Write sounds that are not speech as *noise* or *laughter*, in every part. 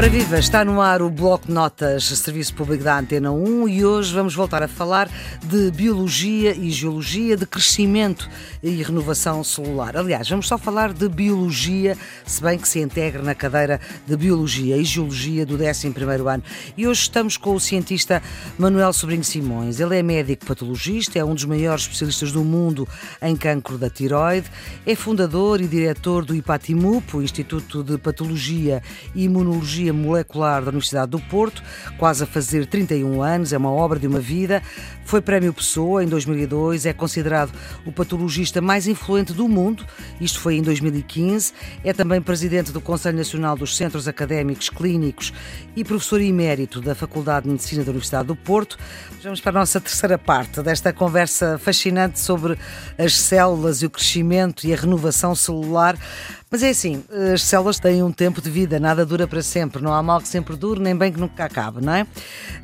Ora viva, está no ar o Bloco Notas, Serviço Público da Antena 1 e hoje vamos voltar a falar de biologia e geologia, de crescimento e renovação celular. Aliás, vamos só falar de biologia, se bem que se integra na cadeira de biologia e geologia do 11º ano. E hoje estamos com o cientista Manuel Sobrinho Simões. Ele é médico patologista, é um dos maiores especialistas do mundo em cancro da tiroide, é fundador e diretor do IPATIMUP, o Instituto de Patologia e Imunologia Molecular da Universidade do Porto, quase a fazer 31 anos, é uma obra de uma vida. Foi Prémio Pessoa em 2002, é considerado o patologista mais influente do mundo, isto foi em 2015. É também presidente do Conselho Nacional dos Centros Académicos Clínicos e professor emérito da Faculdade de Medicina da Universidade do Porto. Vamos para a nossa terceira parte desta conversa fascinante sobre as células e o crescimento e a renovação celular. Mas é assim, as células têm um tempo de vida, nada dura para sempre, não há mal que sempre dure, nem bem que nunca acabe, não é?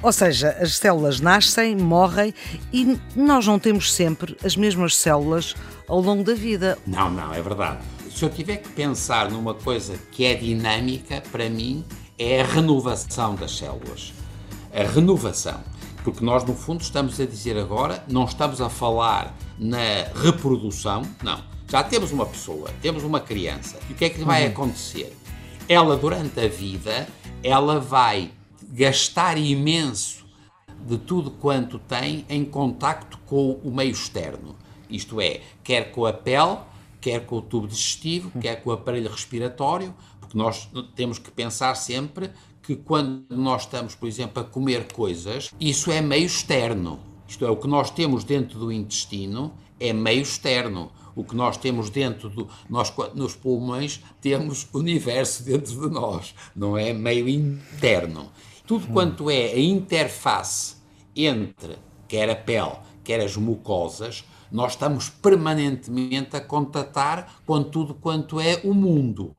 Ou seja, as células nascem, morrem e nós não temos sempre as mesmas células ao longo da vida. Não, não, é verdade. Se eu tiver que pensar numa coisa que é dinâmica, para mim, é a renovação das células. A renovação. Porque nós, no fundo, estamos a dizer agora, não estamos a falar na reprodução, não já temos uma pessoa, temos uma criança, e o que é que vai uhum. acontecer? Ela, durante a vida, ela vai gastar imenso de tudo quanto tem em contacto com o meio externo. Isto é, quer com a pele, quer com o tubo digestivo, uhum. quer com o aparelho respiratório, porque nós temos que pensar sempre que quando nós estamos, por exemplo, a comer coisas, isso é meio externo. Isto é, o que nós temos dentro do intestino é meio externo o que nós temos dentro do nós nos pulmões temos universo dentro de nós, não é meio interno. Tudo quanto é a interface entre quer a pele, quer as mucosas, nós estamos permanentemente a contatar com tudo quanto é o mundo.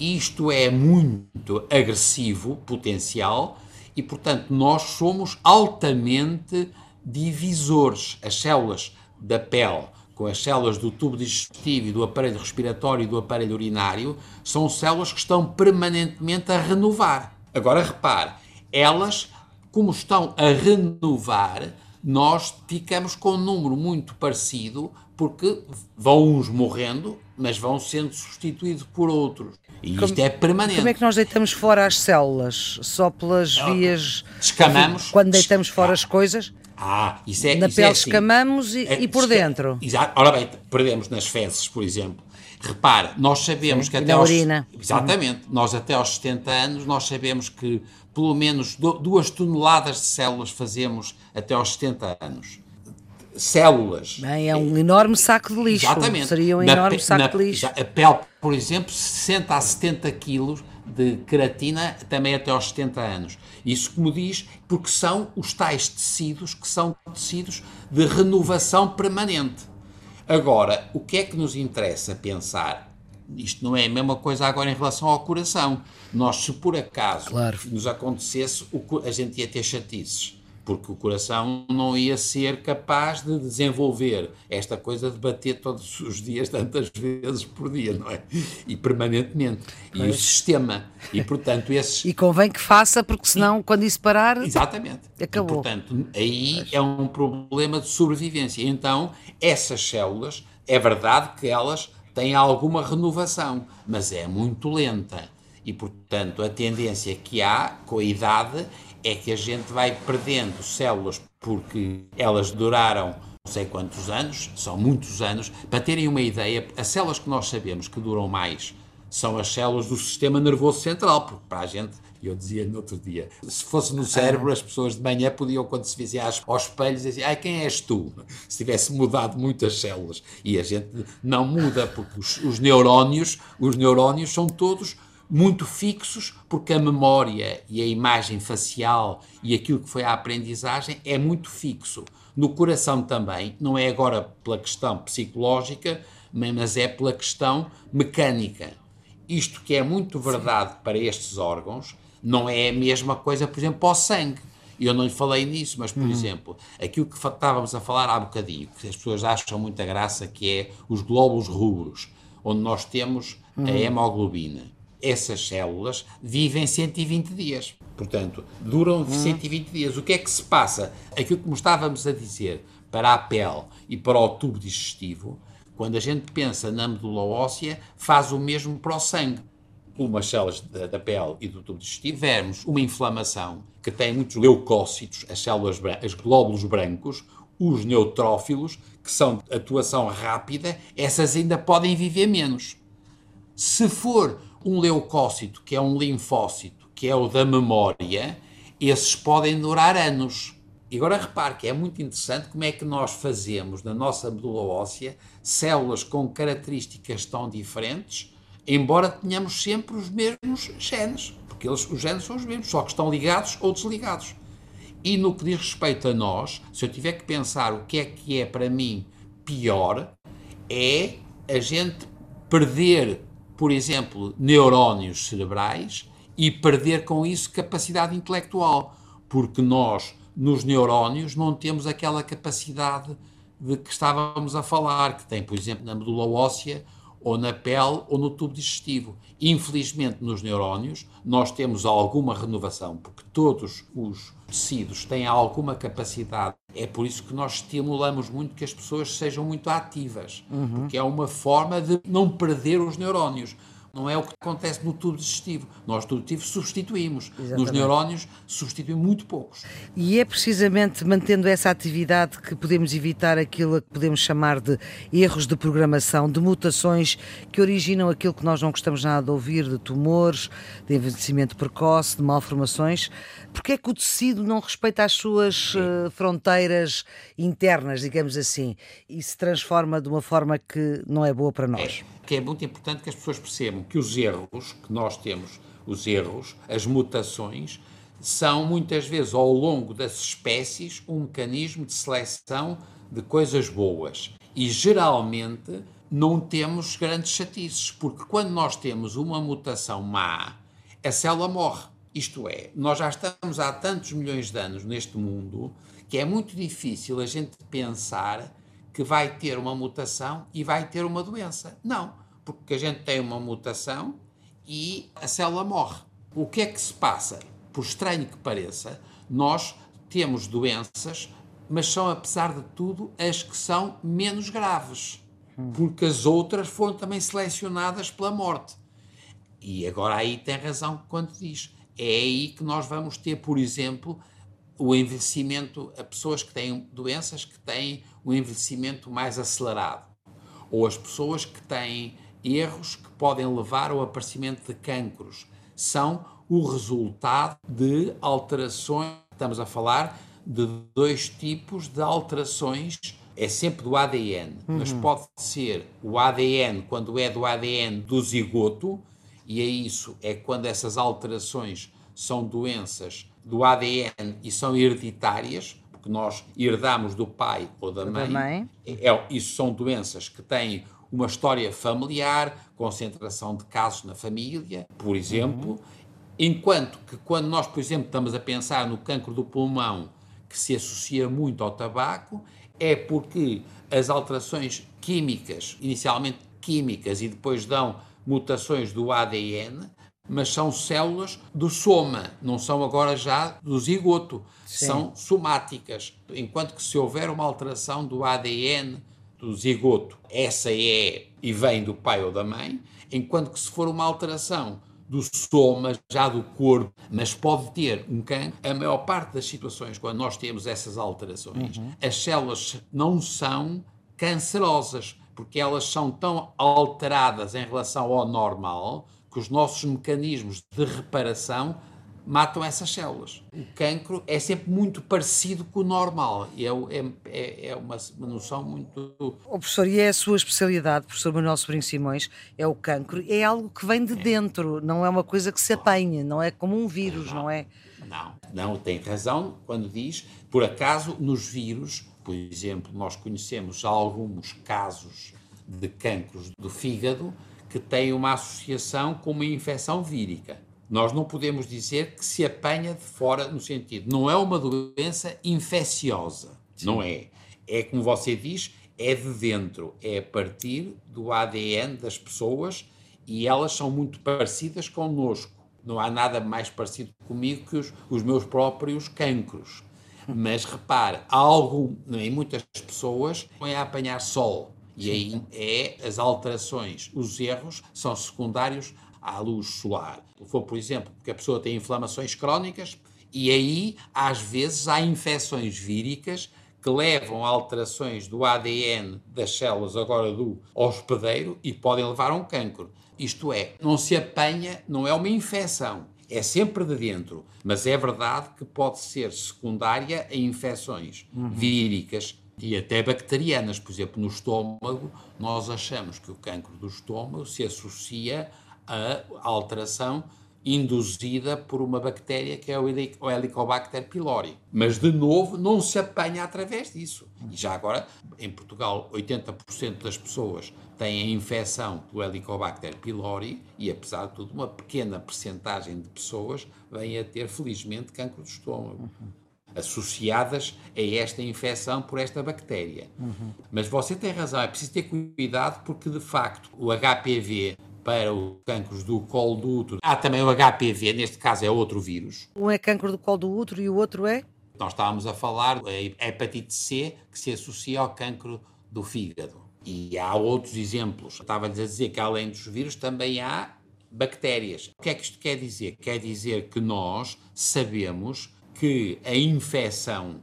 Isto é muito agressivo, potencial, e portanto nós somos altamente divisores. As células da pele com as células do tubo digestivo e do aparelho respiratório e do aparelho urinário, são células que estão permanentemente a renovar. Agora repare, elas, como estão a renovar, nós ficamos com um número muito parecido, porque vão uns morrendo, mas vão sendo substituídos por outros. E como, isto é permanente. Como é que nós deitamos fora as células? Só pelas vias. Descamamos. Quando deitamos fora as coisas? Ah, isso é. Na isso pele é assim. escamamos e, é, e por dentro. Exato. Ora bem, perdemos nas fezes, por exemplo. Repara, nós sabemos Sim, que até na aos. Urina. Exatamente. Nós até aos 70 anos, nós sabemos que pelo menos duas toneladas de células fazemos até aos 70 anos. Células. Bem, é um enorme saco de lixo. Exatamente. Seria um enorme saco na, de lixo. A pele, por exemplo, 60 a 70 quilos de queratina também até aos 70 anos. Isso, como diz, porque são os tais tecidos que são tecidos de renovação permanente. Agora, o que é que nos interessa pensar? Isto não é a mesma coisa agora em relação ao coração. Nós, se por acaso claro. nos acontecesse, a gente ia ter chatices porque o coração não ia ser capaz de desenvolver esta coisa de bater todos os dias, tantas vezes por dia, não é? E permanentemente. E o sistema. E, portanto, esses. E convém que faça, porque senão, e... quando isso parar. Exatamente. Acabou. E, portanto, aí pois. é um problema de sobrevivência. Então, essas células, é verdade que elas têm alguma renovação, mas é muito lenta. E, portanto, a tendência que há com a idade é que a gente vai perdendo células porque elas duraram não sei quantos anos, são muitos anos. Para terem uma ideia, as células que nós sabemos que duram mais são as células do sistema nervoso central, porque para a gente, eu dizia no outro dia, se fosse no cérebro, as pessoas de manhã podiam, quando se fizessem aos espelhos, dizer, ai, quem és tu? Se tivesse mudado muitas células. E a gente não muda, porque os, os neurónios, os neurónios são todos muito fixos, porque a memória e a imagem facial e aquilo que foi a aprendizagem é muito fixo. No coração também, não é agora pela questão psicológica, mas é pela questão mecânica. Isto que é muito verdade para estes órgãos, não é a mesma coisa, por exemplo, para o sangue. Eu não lhe falei nisso, mas, por uhum. exemplo, aquilo que estávamos a falar há bocadinho, que as pessoas acham muita graça, que é os glóbulos rubros, onde nós temos uhum. a hemoglobina essas células vivem 120 dias. Portanto, duram 120 dias. O que é que se passa? Aquilo que estávamos a dizer para a pele e para o tubo digestivo, quando a gente pensa na medula óssea, faz o mesmo para o sangue. Umas células da, da pele e do tubo digestivo, tivermos uma inflamação que tem muitos leucócitos, as células, os glóbulos brancos, os neutrófilos, que são de atuação rápida, essas ainda podem viver menos. Se for um leucócito, que é um linfócito, que é o da memória, esses podem durar anos. E agora repare que é muito interessante como é que nós fazemos na nossa medula óssea células com características tão diferentes, embora tenhamos sempre os mesmos genes, porque eles, os genes são os mesmos, só que estão ligados ou desligados. E no que diz respeito a nós, se eu tiver que pensar o que é que é para mim pior, é a gente perder, por exemplo, neurónios cerebrais e perder com isso capacidade intelectual, porque nós, nos neurónios, não temos aquela capacidade de que estávamos a falar, que tem, por exemplo, na medula óssea ou na pele ou no tubo digestivo. Infelizmente, nos neurónios, nós temos alguma renovação, porque todos os tecidos têm alguma capacidade. É por isso que nós estimulamos muito que as pessoas sejam muito ativas, uhum. porque é uma forma de não perder os neurónios. Não é o que acontece no tubo digestivo. Nós, no tubo digestivo, substituímos. Exatamente. Nos neurónios, substituímos muito poucos. E é precisamente mantendo essa atividade que podemos evitar aquilo que podemos chamar de erros de programação, de mutações que originam aquilo que nós não gostamos nada de ouvir, de tumores, de envelhecimento precoce, de malformações. Porque é que o tecido não respeita as suas uh, fronteiras internas, digamos assim, e se transforma de uma forma que não é boa para nós? É que é muito importante que as pessoas percebam que os erros que nós temos, os erros, as mutações, são muitas vezes ao longo das espécies um mecanismo de seleção de coisas boas. E geralmente não temos grandes chatices, porque quando nós temos uma mutação má, a célula morre. Isto é, nós já estamos há tantos milhões de anos neste mundo que é muito difícil a gente pensar que vai ter uma mutação e vai ter uma doença. Não, porque a gente tem uma mutação e a célula morre. O que é que se passa? Por estranho que pareça, nós temos doenças, mas são, apesar de tudo, as que são menos graves, porque as outras foram também selecionadas pela morte. E agora aí tem razão quando diz. É aí que nós vamos ter, por exemplo, o envelhecimento a pessoas que têm doenças que têm um envelhecimento mais acelerado, ou as pessoas que têm erros que podem levar ao aparecimento de cancros. São o resultado de alterações. Estamos a falar de dois tipos de alterações. É sempre do ADN, uhum. mas pode ser o ADN quando é do ADN do zigoto, e é isso, é quando essas alterações são doenças do ADN e são hereditárias, porque nós herdamos do pai ou da mãe. mãe. É, isso são doenças que têm uma história familiar, concentração de casos na família, por exemplo, uhum. enquanto que quando nós, por exemplo, estamos a pensar no cancro do pulmão, que se associa muito ao tabaco, é porque as alterações químicas, inicialmente químicas e depois dão mutações do ADN, mas são células do soma, não são agora já do zigoto, Sim. são somáticas. Enquanto que se houver uma alteração do ADN do zigoto, essa é e vem do pai ou da mãe, enquanto que se for uma alteração do soma, já do corpo, mas pode ter um cancro. A maior parte das situações, quando nós temos essas alterações, uhum. as células não são cancerosas, porque elas são tão alteradas em relação ao normal que os nossos mecanismos de reparação matam essas células. O cancro é sempre muito parecido com o normal e é, é, é uma, uma, noção muito. O professor, e é a sua especialidade, professor Manuel Sobrinho Simões, é o cancro, é algo que vem de é. dentro, não é uma coisa que se apanha, não é como um vírus, não, não é? Não, não, tem razão quando diz, por acaso, nos vírus, por exemplo, nós conhecemos alguns casos de cancros do fígado que têm uma associação com uma infecção vírica nós não podemos dizer que se apanha de fora no sentido. Não é uma doença infecciosa. Sim. Não é. É como você diz, é de dentro. É a partir do ADN das pessoas e elas são muito parecidas connosco. Não há nada mais parecido comigo que os, os meus próprios cancros. Mas repare, algum, em muitas pessoas, a apanhar sol. E aí é as alterações, os erros são secundários à luz solar. For, por exemplo, porque a pessoa tem inflamações crónicas, e aí, às vezes, há infecções víricas que levam a alterações do ADN das células agora do hospedeiro e podem levar a um cancro. Isto é, não se apanha, não é uma infecção, é sempre de dentro, mas é verdade que pode ser secundária a infecções uhum. víricas e até bacterianas. Por exemplo, no estômago, nós achamos que o cancro do estômago se associa a alteração induzida por uma bactéria que é o Helicobacter pylori. Mas, de novo, não se apanha através disso. E já agora, em Portugal, 80% das pessoas têm a infecção do Helicobacter pylori e, apesar de tudo, uma pequena percentagem de pessoas vêm a ter, felizmente, cancro do estômago. Associadas a esta infecção por esta bactéria. Uhum. Mas você tem razão, é preciso ter cuidado porque, de facto, o HPV para os cancros do colo do útero. Há também o HPV, neste caso é outro vírus. Um é cancro do colo do útero e o outro é? Nós estávamos a falar da hepatite C, que se associa ao cancro do fígado. E há outros exemplos. Estava-lhes a dizer que além dos vírus também há bactérias. O que é que isto quer dizer? Quer dizer que nós sabemos que a infecção,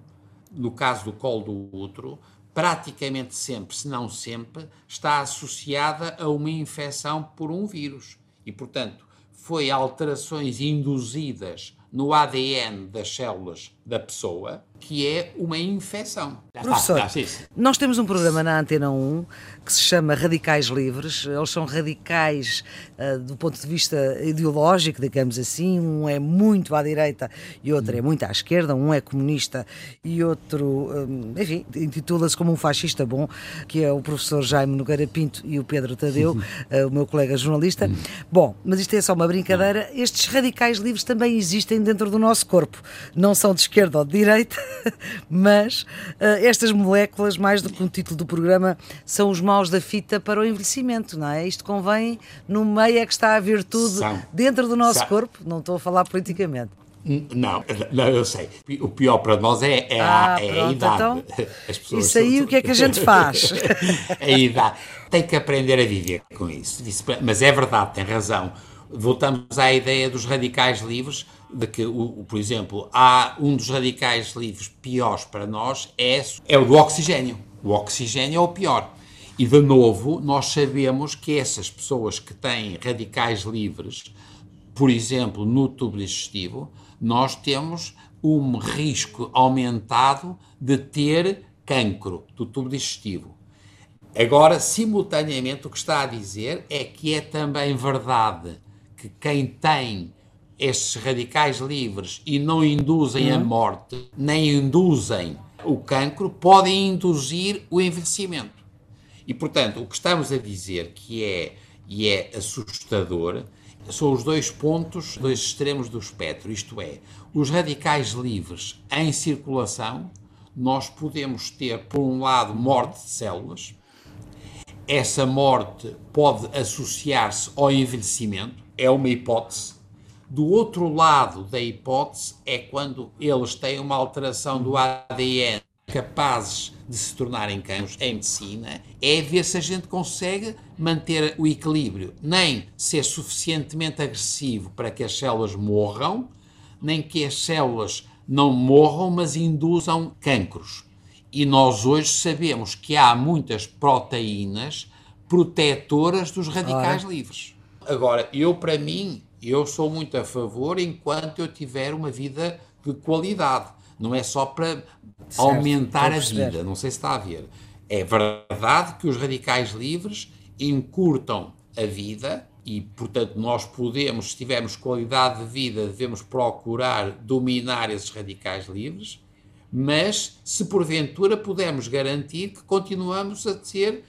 no caso do colo do útero, praticamente sempre, se não sempre, está associada a uma infecção por um vírus. E, portanto, foi alterações induzidas no ADN das células da pessoa que é uma infecção. Professor, nós temos um programa na Antena 1 que se chama Radicais Livres. Eles são radicais uh, do ponto de vista ideológico, digamos assim. Um é muito à direita e outro é muito à esquerda. Um é comunista e outro, um, enfim, intitula-se como um fascista bom, que é o professor Jaime Nogueira Pinto e o Pedro Tadeu, uh, o meu colega jornalista. Bom, mas isto é só uma brincadeira. Estes radicais livres também existem dentro do nosso corpo. Não são de esquerda ou de direita, *laughs* mas uh, estas moléculas, mais do que um título do programa, são os maus da fita para o envelhecimento, não é? Isto convém, no meio é que está a virtude são. dentro do nosso são. corpo, não estou a falar politicamente. Não, não, eu sei. O pior para nós é, é, ah, a, é a idade. *laughs* isso aí o que é que a gente faz? *laughs* a idade. Tem que aprender a viver com isso. Mas é verdade, tem razão. Voltamos à ideia dos radicais livres, de que, o, por exemplo, há um dos radicais livres piores para nós é, é o do oxigênio. O oxigênio é o pior. E, de novo, nós sabemos que essas pessoas que têm radicais livres, por exemplo, no tubo digestivo, nós temos um risco aumentado de ter cancro do tubo digestivo. Agora, simultaneamente, o que está a dizer é que é também verdade que quem tem estes radicais livres e não induzem uhum. a morte, nem induzem o cancro, podem induzir o envelhecimento. E, portanto, o que estamos a dizer que é, e é assustador, são os dois pontos, dois extremos do espectro, isto é, os radicais livres em circulação, nós podemos ter, por um lado, morte de células, essa morte pode associar-se ao envelhecimento, é uma hipótese, do outro lado da hipótese é quando eles têm uma alteração do ADN capazes de se tornarem cães em medicina, é ver se a gente consegue manter o equilíbrio, nem ser suficientemente agressivo para que as células morram, nem que as células não morram, mas induzam cancros. E nós hoje sabemos que há muitas proteínas protetoras dos radicais livres. Agora, eu para mim, eu sou muito a favor enquanto eu tiver uma vida de qualidade. Não é só para certo, aumentar a vida, não sei se está a ver. É verdade que os radicais livres encurtam a vida e, portanto, nós podemos, se tivermos qualidade de vida, devemos procurar dominar esses radicais livres, mas se porventura pudermos garantir que continuamos a ser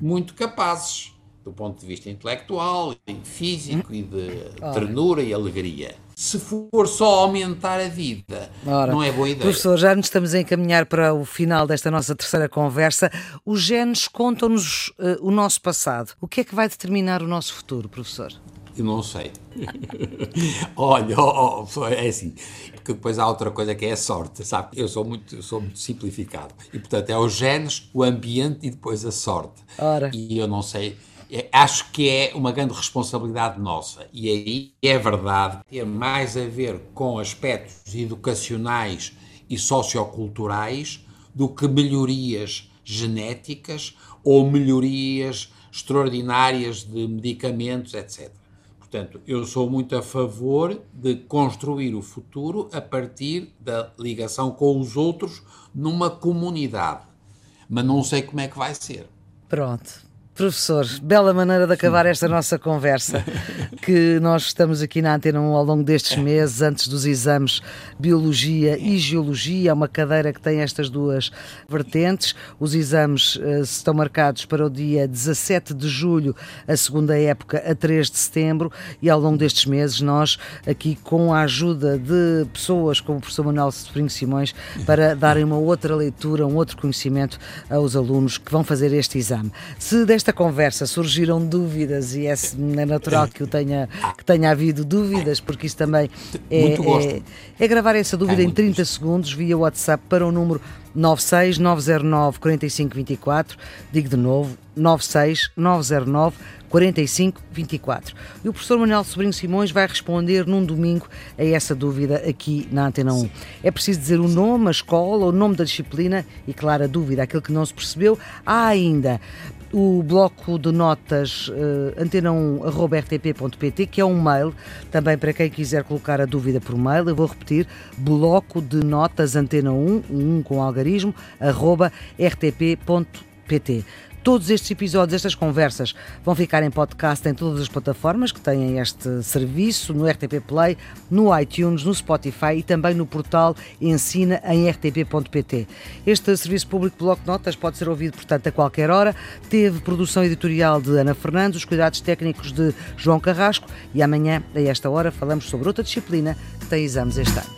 muito capazes do ponto de vista intelectual, e físico e de ternura e alegria. Se for só aumentar a vida, Ora, não é boa ideia. Professor, já nos estamos a encaminhar para o final desta nossa terceira conversa. Os genes contam-nos uh, o nosso passado. O que é que vai determinar o nosso futuro, professor? Eu não sei. *laughs* Olha, oh, oh, é assim. Porque depois há outra coisa que é a sorte, sabe? Eu sou muito, eu sou muito simplificado. E portanto é os genes, o ambiente e depois a sorte. Ora. E eu não sei. É, acho que é uma grande responsabilidade nossa. E aí é verdade, tem mais a ver com aspectos educacionais e socioculturais do que melhorias genéticas ou melhorias extraordinárias de medicamentos, etc. Portanto, eu sou muito a favor de construir o futuro a partir da ligação com os outros numa comunidade. Mas não sei como é que vai ser. Pronto. Professor, bela maneira de acabar esta nossa conversa, *laughs* que nós estamos aqui na Antena 1 ao longo destes meses, antes dos exames Biologia e Geologia, é uma cadeira que tem estas duas vertentes. Os exames uh, estão marcados para o dia 17 de julho, a segunda época, a 3 de setembro, e ao longo destes meses nós, aqui com a ajuda de pessoas como o professor Manuel Sobrinho Simões, para darem uma outra leitura, um outro conhecimento aos alunos que vão fazer este exame. Se desta desta conversa surgiram dúvidas e é, é natural que, tenha, que tenha havido dúvidas, porque isso também é, é, é gravar essa dúvida é em 30 gosto. segundos via WhatsApp para o número 96 909 4524. Digo de novo, 96 909 4524. E o professor Manuel Sobrinho Simões vai responder num domingo a essa dúvida aqui na Antena 1. Sim. É preciso dizer o nome, a escola, o nome da disciplina e, claro, a dúvida, aquilo que não se percebeu. Há ainda o bloco de notas uh, antena1.rtp.pt, que é um mail, também para quem quiser colocar a dúvida por mail, eu vou repetir, bloco de notas antena1, um com algarismo, arroba rtp.pt. Todos estes episódios, estas conversas, vão ficar em podcast em todas as plataformas que têm este serviço, no RTP Play, no iTunes, no Spotify e também no portal Ensina em rtp.pt. Este serviço público Bloco Notas pode ser ouvido, portanto, a qualquer hora. Teve produção editorial de Ana Fernandes, os cuidados técnicos de João Carrasco e amanhã, a esta hora, falamos sobre outra disciplina que tem exames este ano.